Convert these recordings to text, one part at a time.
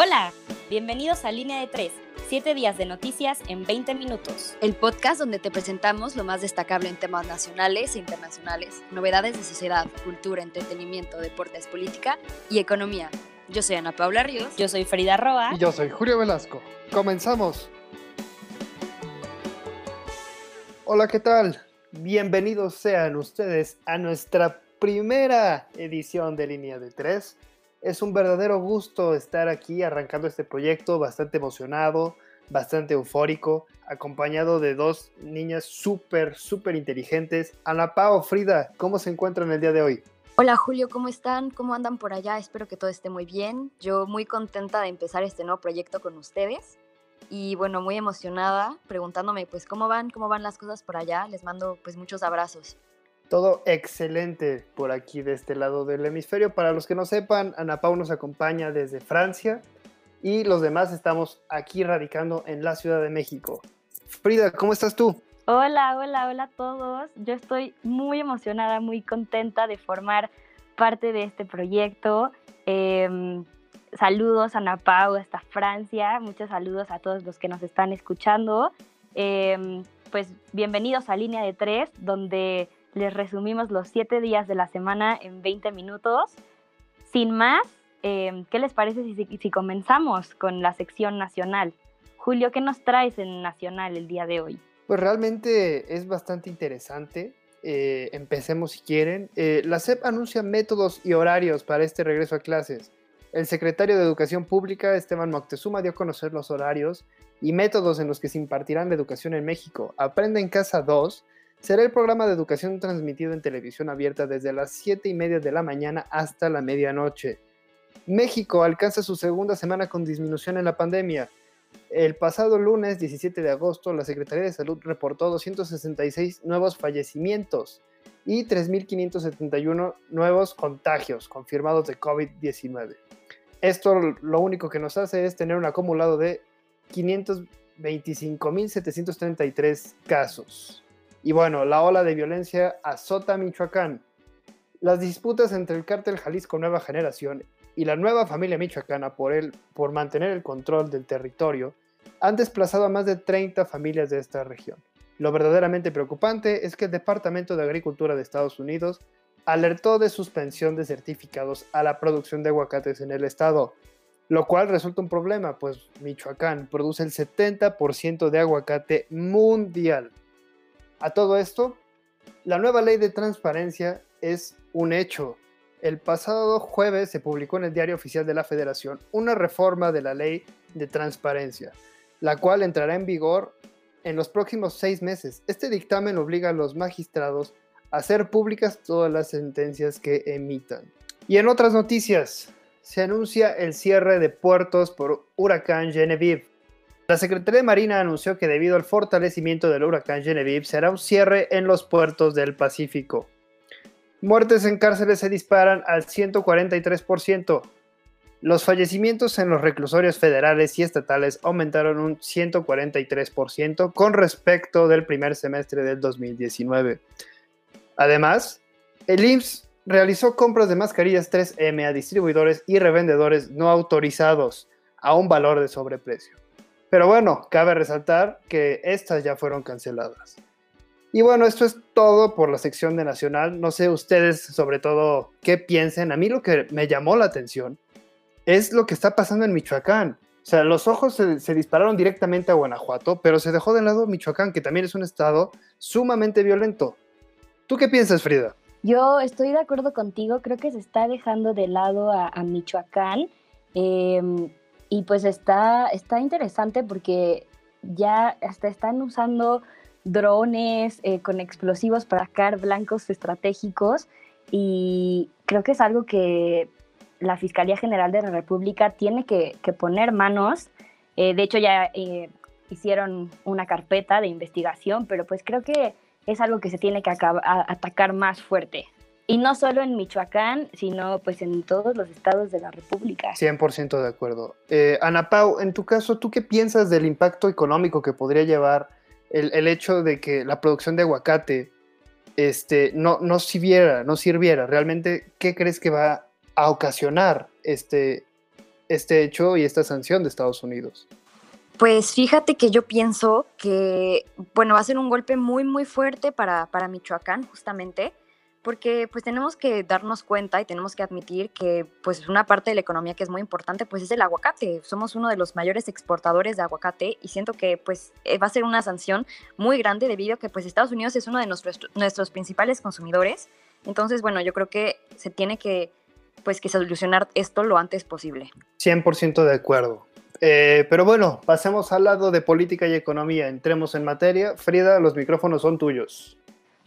Hola, bienvenidos a Línea de 3, 7 días de noticias en 20 minutos. El podcast donde te presentamos lo más destacable en temas nacionales e internacionales, novedades de sociedad, cultura, entretenimiento, deportes, política y economía. Yo soy Ana Paula Ríos. Yo soy Frida Roa. Y yo soy Julio Velasco. Comenzamos. Hola, ¿qué tal? Bienvenidos sean ustedes a nuestra primera edición de Línea de 3 es un verdadero gusto estar aquí arrancando este proyecto, bastante emocionado, bastante eufórico, acompañado de dos niñas súper, súper inteligentes. Ana Pao, Frida, ¿cómo se encuentran el día de hoy? Hola Julio, ¿cómo están? ¿Cómo andan por allá? Espero que todo esté muy bien. Yo muy contenta de empezar este nuevo proyecto con ustedes y bueno, muy emocionada preguntándome pues cómo van, cómo van las cosas por allá. Les mando pues muchos abrazos. Todo excelente por aquí de este lado del hemisferio. Para los que no sepan, Ana Pau nos acompaña desde Francia y los demás estamos aquí radicando en la Ciudad de México. Frida, ¿cómo estás tú? Hola, hola, hola a todos. Yo estoy muy emocionada, muy contenta de formar parte de este proyecto. Em, saludos a Ana Pau hasta Francia. Muchos saludos a todos los que nos están escuchando. Em, pues bienvenidos a Línea de Tres, donde les resumimos los siete días de la semana en 20 minutos. Sin más, em, ¿qué les parece si, comenzamos con la sección nacional? Julio, ¿qué nos traes en Nacional el día de hoy? Pues realmente es bastante interesante. Eh, empecemos si quieren. Eh, la SEP anuncia métodos y horarios para este regreso a clases. El secretario de Educación Pública, Esteban Moctezuma, dio a conocer los horarios y métodos en los que se impartirán la educación en México. Aprende en Casa 2 será el programa de educación transmitido en televisión abierta desde las 7 y media de la mañana hasta la medianoche. México alcanza su segunda semana con disminución en la pandemia. El pasado lunes 17 de agosto, la Secretaría de Salud reportó 266 nuevos fallecimientos y 3.571 nuevos contagios confirmados de COVID-19. Esto lo único que nos hace es tener un acumulado de 525.733 casos. Y bueno, la ola de violencia azota Michoacán. Las disputas entre el cártel Jalisco Nueva Generación y la nueva familia michoacana por, el, por mantener el control del territorio han desplazado a más de 30 familias de esta región. Lo verdaderamente preocupante es que el Departamento de Agricultura de Estados Unidos alertó de suspensión de certificados a la producción de aguacates en el estado, lo cual resulta un problema, pues Michoacán produce el 70% de aguacate mundial. A todo esto, la nueva ley de transparencia es un hecho. El pasado jueves se publicó en el Diario Oficial de la Federación una reforma de la ley de transparencia, la cual entrará en vigor en los próximos seis meses. Este dictamen obliga a los magistrados a hacer públicas todas las sentencias que emitan. Y en otras noticias, se anuncia el cierre de puertos por huracán Genevieve. La Secretaría de Marina anunció que debido al fortalecimiento del huracán Genevieve será un cierre en los puertos del Pacífico. Muertes en cárceles se disparan al 143%. Los fallecimientos en los reclusorios federales y estatales aumentaron un 143% con respecto del primer semestre del 2019. Además, el IMSS realizó compras de mascarillas 3M a distribuidores y revendedores no autorizados a un valor de sobreprecio. Pero bueno, cabe resaltar que estas ya fueron canceladas. Y bueno, esto es todo por la sección de Nacional. No sé ustedes sobre todo qué piensen. A mí lo que me llamó la atención es lo que está pasando en Michoacán. O sea, los ojos se, dispararon directamente a Guanajuato, pero se dejó de lado Michoacán, que también es un estado sumamente violento. ¿Tú qué piensas, Frida? Yo estoy de acuerdo contigo. Creo que se está dejando de lado a, Michoacán. Eh, y pues está, está interesante porque ya hasta están usando drones eh, con explosivos para sacar blancos estratégicos y creo que es algo que la Fiscalía General de la República tiene que, poner manos. Eh, de hecho ya eh, hicieron una carpeta de investigación, pero pues creo que es algo que se tiene que atacar más fuerte. Y no solo en Michoacán, sino pues en todos los estados de la República. 100% de acuerdo. Eh, Ana Pau, en tu caso, ¿tú qué piensas del impacto económico que podría llevar el, hecho de que la producción de aguacate este, no, no sirviera, no sirviera? ¿Realmente qué crees que va a ocasionar este, este hecho y esta sanción de Estados Unidos? Pues fíjate que yo pienso que, bueno, va a ser un golpe muy, muy fuerte para, para Michoacán, justamente, porque pues tenemos que darnos cuenta y tenemos que admitir que pues una parte de la economía que es muy importante pues es el aguacate. Somos uno de los mayores exportadores de aguacate y siento que pues eh, va a ser una sanción muy grande debido a que pues Estados Unidos es uno de nuestros, nuestros principales consumidores. Entonces, bueno, yo creo que se tiene que pues que solucionar esto lo antes posible. 100% de acuerdo. Eh, pero bueno, pasemos al lado de política y economía. Entremos en materia. Frida, los micrófonos son tuyos.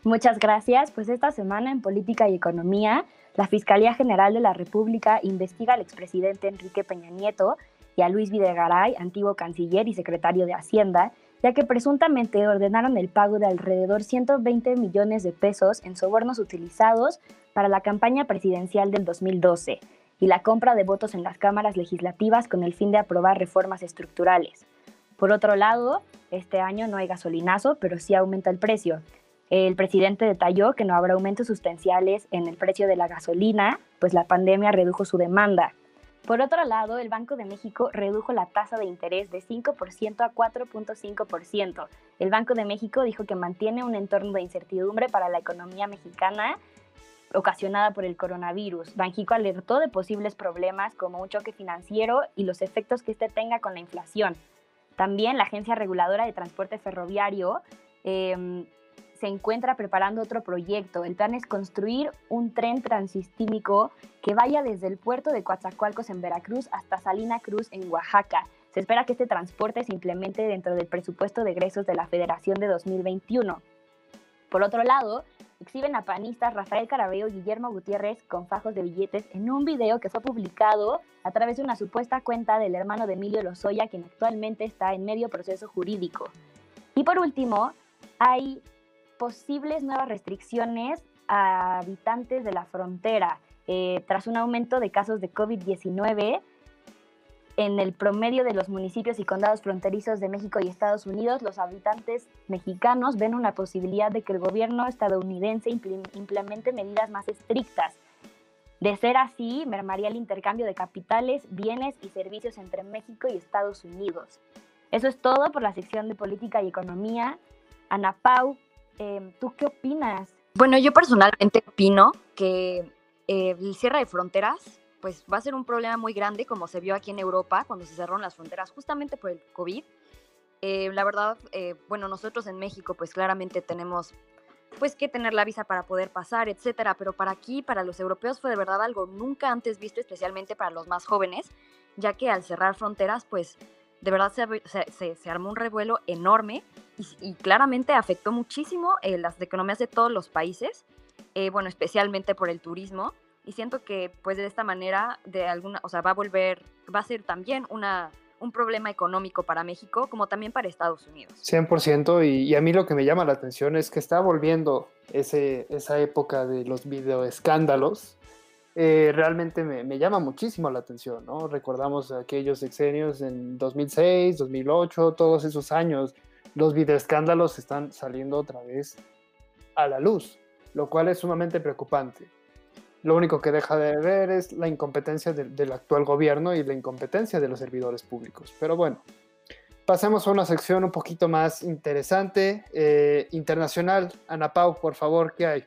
Muchas gracias. Pues esta semana en Política y Economía, la Fiscalía General de la República investiga al expresidente Enrique Peña Nieto y a Luis Videgaray, antiguo canciller y secretario de Hacienda, ya que presuntamente ordenaron el pago de alrededor 120 millones de pesos en sobornos utilizados para la campaña presidencial del 2012 y la compra de votos en las cámaras legislativas con el fin de aprobar reformas estructurales. Por otro lado, este año no hay gasolinazo, pero sí aumenta el precio. El presidente detalló que no habrá aumentos sustanciales en el precio de la gasolina, pues la pandemia redujo su demanda. Por otro lado, el Banco de México redujo la tasa de interés de 5% a 4.5%. El Banco de México dijo que mantiene un entorno de incertidumbre para la economía mexicana ocasionada por el coronavirus. Banjico alertó de posibles problemas como un choque financiero y los efectos que este tenga con la inflación. También la Agencia Reguladora de Transporte Ferroviario em, se encuentra preparando otro proyecto. El plan es construir un tren transistímico que vaya desde el puerto de Coatzacoalcos en Veracruz hasta Salina Cruz en Oaxaca. Se espera que este transporte se implemente dentro del presupuesto de egresos de la Federación de 2021. Por otro lado, exhiben a panistas Rafael Carabeo y Guillermo Gutiérrez con fajos de billetes en un video que fue publicado a través de una supuesta cuenta del hermano de Emilio Lozoya, quien actualmente está en medio proceso jurídico. Y por último, hay posibles nuevas restricciones a habitantes de la frontera. Eh, tras un aumento de casos de COVID-19, en el promedio de los municipios y condados fronterizos de México y Estados Unidos, los habitantes mexicanos ven una posibilidad de que el gobierno estadounidense implemente medidas más estrictas. De ser así, mermaría el intercambio de capitales, bienes y servicios entre México y Estados Unidos. Eso es todo por la sección de política y economía. Ana Pau, em, ¿tú qué opinas? Bueno, yo personalmente opino que eh, el cierre de fronteras pues va a ser un problema muy grande, como se vio aquí en Europa cuando se cerraron las fronteras justamente por el COVID. Eh, la verdad, eh, bueno, nosotros en México pues claramente tenemos pues que tener la visa para poder pasar, etcétera, pero para aquí, para los europeos fue de verdad algo nunca antes visto, especialmente para los más jóvenes, ya que al cerrar fronteras pues de verdad se, se, armó un revuelo enorme y, claramente afectó muchísimo eh, las economías de todos los países, bueno, especialmente por el turismo y siento que pues de esta manera de alguna, o sea, va a volver, va a ser también una, un problema económico para México como también para Estados Unidos. 100% y, y a mí lo que me llama la atención es que está volviendo ese, esa época de los videoescándalos. Eh, realmente me, me, llama muchísimo la atención, ¿no? Recordamos aquellos sexenios en 2006, 2008, todos esos años, los videoescándalos están saliendo otra vez a la luz, lo cual es sumamente preocupante lo único que deja de ver es la incompetencia del actual gobierno y la incompetencia de los servidores públicos. Pero bueno, pasemos a una sección un poquito más interesante, eh, internacional. Ana Pau, por favor, ¿qué hay?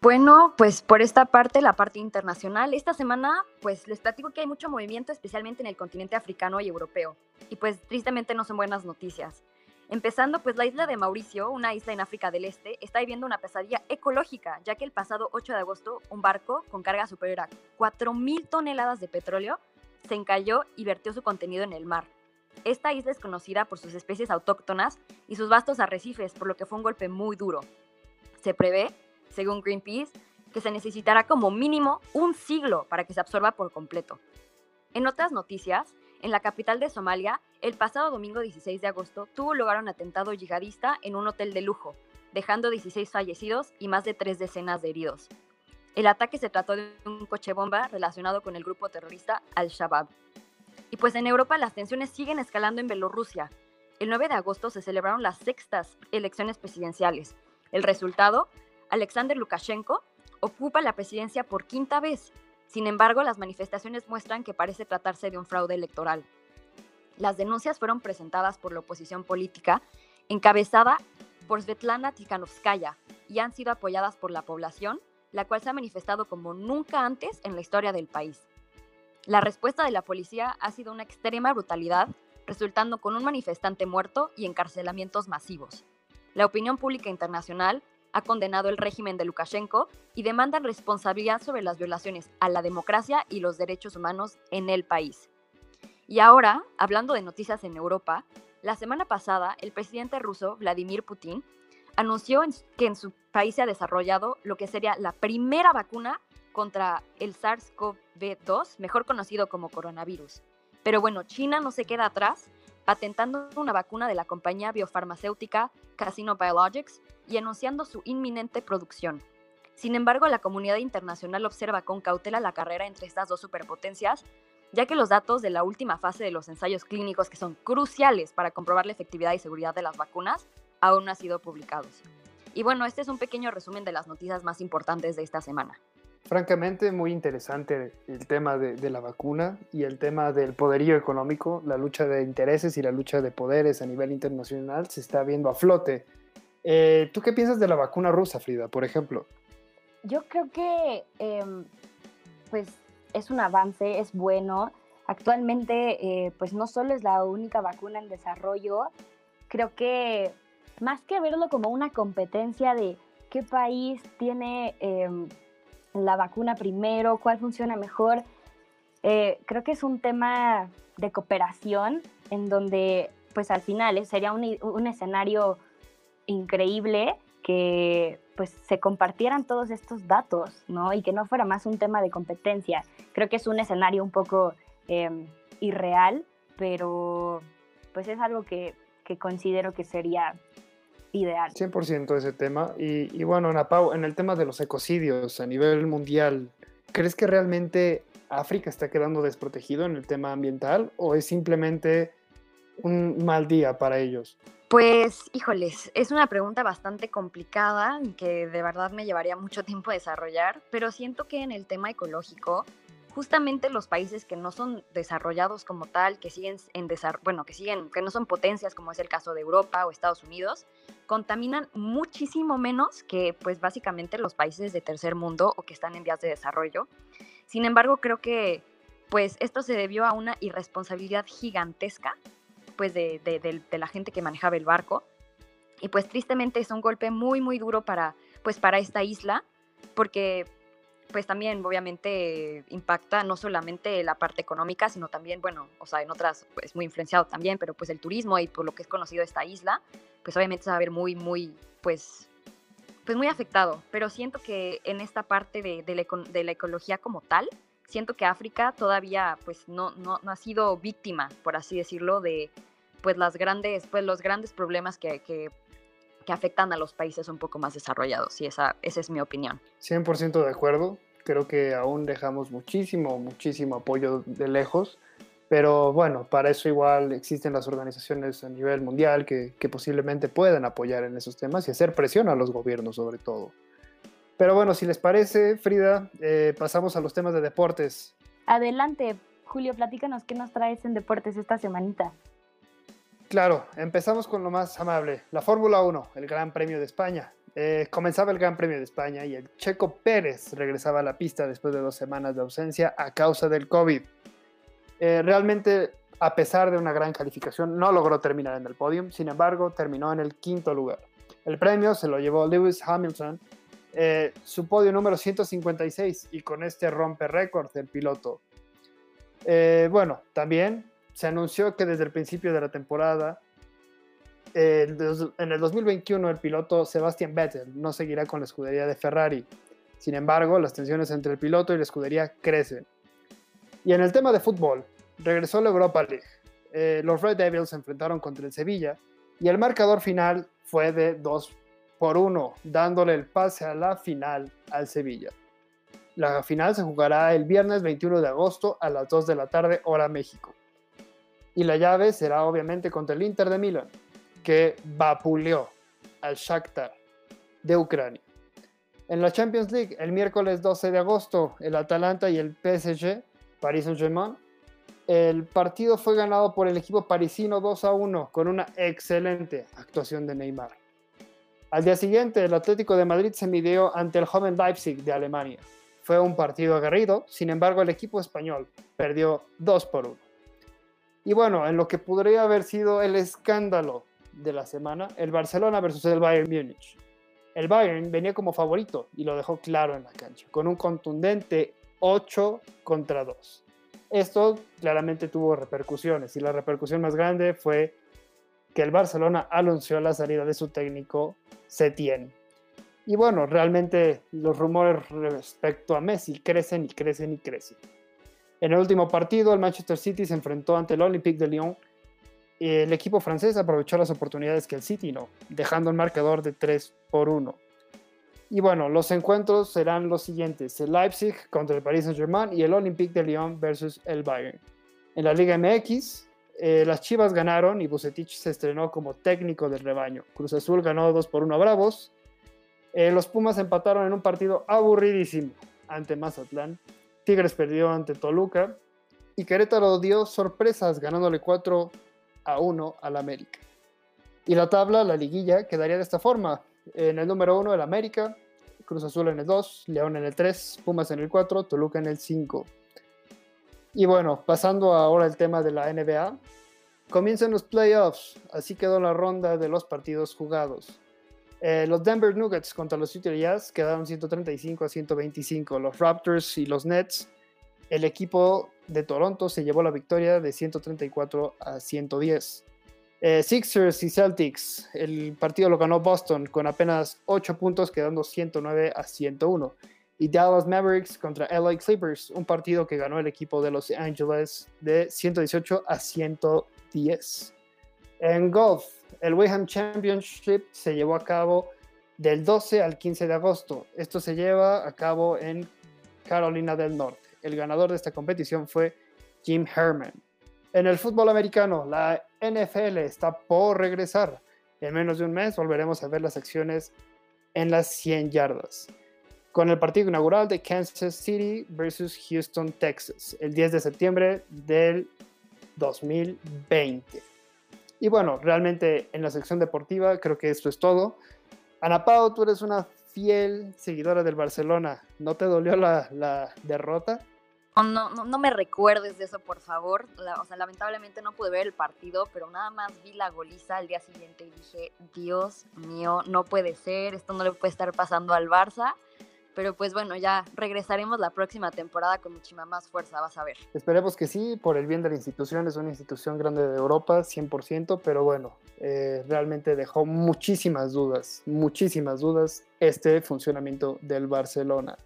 Bueno, pues por esta parte, la parte internacional, esta semana pues les platico que hay mucho movimiento, especialmente en el continente africano y europeo. Y pues tristemente no son buenas noticias. Empezando, pues la isla de Mauricio, una isla en África del Este, está viviendo una pesadilla ecológica, ya que el pasado 8 de agosto un barco con carga superior a 4.000 toneladas de petróleo se encalló y vertió su contenido en el mar. Esta isla es conocida por sus especies autóctonas y sus vastos arrecifes, por lo que fue un golpe muy duro. Se prevé, según Greenpeace, que se necesitará como mínimo un siglo para que se absorba por completo. En otras noticias, en la capital de Somalia, el pasado domingo 16 de agosto tuvo lugar un atentado yihadista en un hotel de lujo, dejando 16 fallecidos y más de tres decenas de heridos. El ataque se trató de un coche bomba relacionado con el grupo terrorista Al-Shabaab. Y pues en Europa las tensiones siguen escalando en Bielorrusia. El 9 de agosto se celebraron las sextas elecciones presidenciales. El resultado, Alexander Lukashenko ocupa la presidencia por quinta vez Sin embargo, las manifestaciones muestran que parece tratarse de un fraude electoral. Las denuncias fueron presentadas por la oposición política, encabezada por Svetlana Tikhanovskaya, y han sido apoyadas por la población, la cual se ha manifestado como nunca antes en la historia del país. La respuesta de la policía ha sido una extrema brutalidad, resultando con un manifestante muerto y encarcelamientos masivos. La opinión pública internacional ha condenado el régimen de Lukashenko y demanda responsabilidad sobre las violaciones a la democracia y los derechos humanos en el país. Y ahora, hablando de noticias en Europa, la semana pasada el presidente ruso Vladimir Putin anunció que en su país se ha desarrollado lo que sería la primera vacuna contra el SARS-CoV-2, mejor conocido como coronavirus. Pero bueno, China no se queda atrás, patentando una vacuna de la compañía biofarmacéutica Casino Biologics y anunciando su inminente producción. Sin embargo, la comunidad internacional observa con cautela la carrera entre estas dos superpotencias, ya que los datos de la última fase de los ensayos clínicos, que son cruciales para comprobar la efectividad y seguridad de las vacunas, aún no han sido publicados. Y bueno, este es un pequeño resumen de las noticias más importantes de esta semana. Francamente, muy interesante el tema de, la vacuna y el tema del poderío económico, la lucha de intereses y la lucha de poderes a nivel internacional se está viendo a flote. Eh, ¿Tú qué piensas de la vacuna rusa, Frida, por ejemplo? Yo creo que em, pues es un avance, es bueno. Actualmente, eh, pues no solo es la única vacuna en desarrollo, creo que más que verlo como una competencia de qué país tiene em, la vacuna primero, cuál funciona mejor, eh, creo que es un tema de cooperación en donde pues al final sería un, escenario increíble que pues se compartieran todos estos datos, ¿no? Y que no fuera más un tema de competencia. Creo que es un escenario un poco em, irreal, pero pues es algo que, que considero que sería ideal. 100% ese tema. Y, bueno, Ana en el tema de los ecocidios a nivel mundial, ¿crees que realmente África está quedando desprotegido en el tema ambiental o es simplemente un mal día para ellos? Pues, híjoles, es una pregunta bastante complicada que de verdad me llevaría mucho tiempo desarrollar, pero siento que en el tema ecológico justamente los países que no son desarrollados como tal, que siguen en bueno, que siguen, que no son potencias como es el caso de Europa o Estados Unidos, contaminan muchísimo menos que pues básicamente los países de tercer mundo o que están en vías de desarrollo. Sin embargo, creo que pues esto se debió a una irresponsabilidad gigantesca pues de, de, la gente que manejaba el barco y pues tristemente es un golpe muy muy duro para pues para esta isla porque pues también obviamente impacta no solamente la parte económica, sino también, bueno, o sea, en otras es pues, muy influenciado también, pero pues el turismo y por lo que es conocido esta isla, pues obviamente se va a ver muy, muy, pues, pues muy afectado. Pero siento que en esta parte de, de, la, ecología como tal, siento que África todavía pues no, no, no, ha sido víctima, por así decirlo, de pues las grandes, pues los grandes problemas que, que que afectan a los países un poco más desarrollados y esa, esa es mi opinión. 100% de acuerdo, creo que aún dejamos muchísimo, muchísimo apoyo de lejos, pero bueno, para eso igual existen las organizaciones a nivel mundial que, que posiblemente puedan apoyar en esos temas y hacer presión a los gobiernos sobre todo. Pero bueno, si les parece, Frida, eh, pasamos a los temas de deportes. Adelante, Julio, platícanos qué nos traes en deportes esta semanita. Claro, empezamos con lo más amable, la Fórmula 1, el Gran Premio de España. Eh, comenzaba el Gran Premio de España y el Checo Pérez regresaba a la pista después de dos semanas de ausencia a causa del COVID. Eh, realmente, a pesar de una gran calificación, no logró terminar en el podio, sin embargo, terminó en el quinto lugar. El premio se lo llevó Lewis Hamilton, eh, su podio número 156, y con este rompe récord del piloto. bueno, también se anunció que desde el principio de la temporada, en el 2021, el piloto Sebastian Vettel no seguirá con la escudería de Ferrari. Sin embargo, las tensiones entre el piloto y la escudería crecen. Y en el tema de fútbol, regresó la Europa League. Eh, los Red Devils se enfrentaron contra el Sevilla y el marcador final fue de 2 por 1, dándole el pase a la final al Sevilla. La final se jugará el viernes 21 de agosto a las 2 de la tarde, hora México. Y la llave será obviamente contra el Inter de Milán, que vapuleó al Shakhtar de Ucrania. En la Champions League, el miércoles 12 de agosto, el Atalanta y el PSG, Paris Saint-Germain, el partido fue ganado por el equipo parisino 2 a 1 con una excelente actuación de Neymar. Al día siguiente, el Atlético de Madrid se midió ante el joven Leipzig de Alemania. Fue un partido aguerrido, sin embargo el equipo español perdió 2 por 1. Y bueno, en lo que podría haber sido el escándalo de la semana, el Barcelona versus el Bayern Múnich. El Bayern venía como favorito y lo dejó claro en la cancha, con un contundente 8 contra 2. Esto claramente tuvo repercusiones y la repercusión más grande fue que el Barcelona anunció la salida de su técnico Setien. Y bueno, realmente los rumores respecto a Messi crecen y crecen y crecen. En el último partido, el Manchester City se enfrentó ante el Olympique de Lyon. El equipo francés aprovechó las oportunidades que el City no, dejando el marcador de 3 por 1. Y bueno, los encuentros serán los siguientes: el Leipzig contra el Paris Saint-Germain y el Olympique de Lyon versus el Bayern. En la Liga MX, eh, las Chivas ganaron y Bucetich se estrenó como técnico del rebaño. Cruz Azul ganó 2 por 1 a Bravos. Eh, los Pumas empataron en un partido aburridísimo ante Mazatlán. Tigres perdió ante Toluca. Y Querétaro dio sorpresas ganándole 4 a 1 al América. Y la tabla, la liguilla, quedaría de esta forma. En el número 1 el América, Cruz Azul en el 2, León en el 3, Pumas en el 4, Toluca en el 5. Y bueno, pasando ahora al tema de la NBA, comienzan los playoffs, así quedó la ronda de los partidos jugados. Eh, los Denver Nuggets contra los Utah Jazz quedaron 135 a 125. Los Raptors y los Nets, el equipo de Toronto se llevó la victoria de 134 a 110. Eh, Sixers y Celtics, el partido lo ganó Boston con apenas 8 puntos, quedando 109 a 101. Y Dallas Mavericks contra LA Clippers, un partido que ganó el equipo de Los Angeles de 118 a 110. En golf, el Wayham Championship se llevó a cabo del 12 al 15 de agosto. Esto se lleva a cabo en Carolina del Norte. El ganador de esta competición fue Jim Herman. En el fútbol americano, la NFL está por regresar. En menos de un mes volveremos a ver las acciones en las 100 yardas. Con el partido inaugural de Kansas City versus Houston, Texas, el 10 de septiembre del 2020. Y bueno, realmente en la sección deportiva creo que esto es todo. Ana Pau, tú eres una fiel seguidora del Barcelona. ¿No te dolió la, la derrota? No, no, no, me recuerdes de eso, por favor. o sea, lamentablemente no pude ver el partido, pero nada más vi la goliza al día siguiente y dije, Dios mío, no puede ser, esto no le puede estar pasando al Barça. Pero pues bueno, ya regresaremos la próxima temporada con muchísima más fuerza, vas a ver. Esperemos que sí, por el bien de la institución, es una institución grande de Europa, 100%, pero bueno, eh, realmente dejó muchísimas dudas, muchísimas dudas este funcionamiento del Barcelona.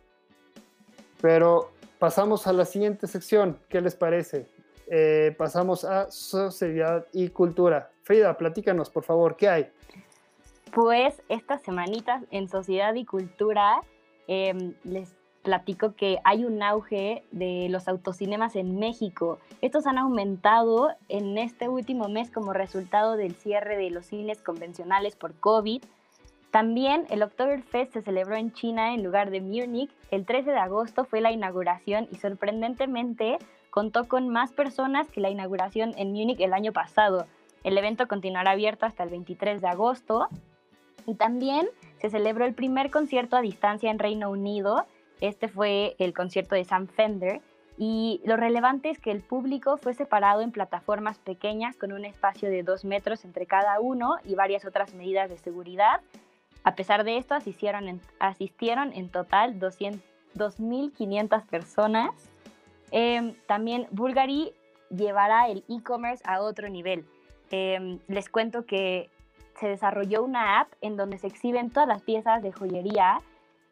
Pero pasamos a la siguiente sección, ¿qué les parece? Eh, pasamos a sociedad y cultura. Frida, platícanos, por favor, ¿qué hay? Pues estas semanitas en sociedad y cultura Em, les platico que hay un auge de los autocinemas en México. Estos han aumentado en este último mes como resultado del cierre de los cines convencionales por COVID. También el Oktoberfest se celebró en China en lugar de Múnich. El 13 de agosto fue la inauguración y sorprendentemente contó con más personas que la inauguración en Múnich el año pasado. El evento continuará abierto hasta el 23 de agosto. Y también se celebró el primer concierto a distancia en Reino Unido. Este fue el concierto de Sam Fender. Y lo relevante es que el público fue separado en plataformas pequeñas con un espacio de dos metros entre cada uno y varias otras medidas de seguridad. A pesar de esto, asistieron en, asistieron en total 2.500 personas. Em, también Bulgari llevará el e-commerce a otro nivel. Em, les cuento que se desarrolló una app en donde se exhiben todas las piezas de joyería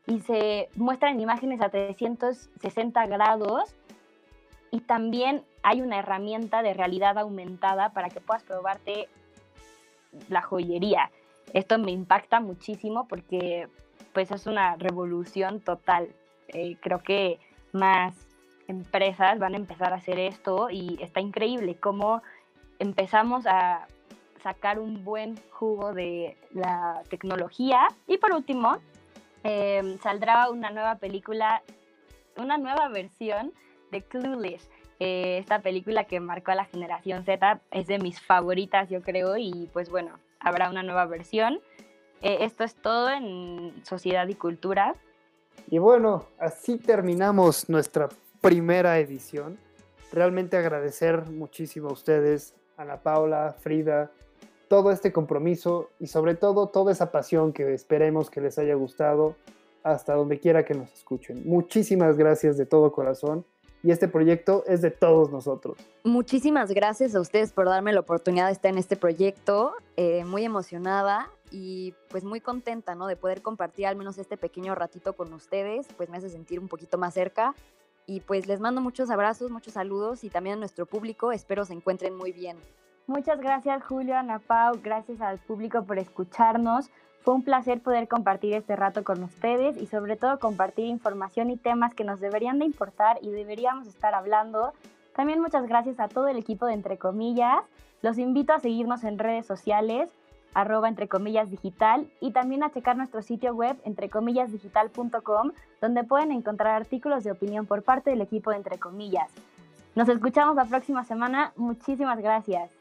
y se muestran imágenes a 360 grados y también hay una herramienta de realidad aumentada para que puedas probarte la joyería. Esto me impacta muchísimo porque pues es una revolución total. Eh, creo que más empresas van a empezar a hacer esto y está increíble cómo empezamos a sacar un buen jugo de la tecnología. Y por último, em, saldrá una nueva película, una nueva versión de Clueless. Eh, esta película que marcó a la generación Z es de mis favoritas, yo creo, y pues bueno, habrá una nueva versión. Eh, esto es todo en Sociedad y Cultura. Y bueno, así terminamos nuestra primera edición. Realmente agradecer muchísimo a ustedes, Ana Paula, Frida, todo este compromiso y sobre todo toda esa pasión que esperemos que les haya gustado hasta donde quiera que nos escuchen. Muchísimas gracias de todo corazón y este proyecto es de todos nosotros. Muchísimas gracias a ustedes por darme la oportunidad de estar en este proyecto, eh, muy emocionada y pues muy contenta, ¿no? De poder compartir al menos este pequeño ratito con ustedes, pues me hace sentir un poquito más cerca y pues les mando muchos abrazos, muchos saludos y también a nuestro público, espero se encuentren muy bien. Muchas gracias Julio, Ana Pau, gracias al público por escucharnos. Fue un placer poder compartir este rato con ustedes y sobre todo compartir información y temas que nos deberían de importar y deberíamos estar hablando. También muchas gracias a todo el equipo de Entre Comillas. Los invito a seguirnos en redes sociales arroba entre comillas digital y también a checar nuestro sitio web entrecomillasdigital.com donde pueden encontrar artículos de opinión por parte del equipo de Entre Comillas. Nos escuchamos la próxima semana. Muchísimas gracias.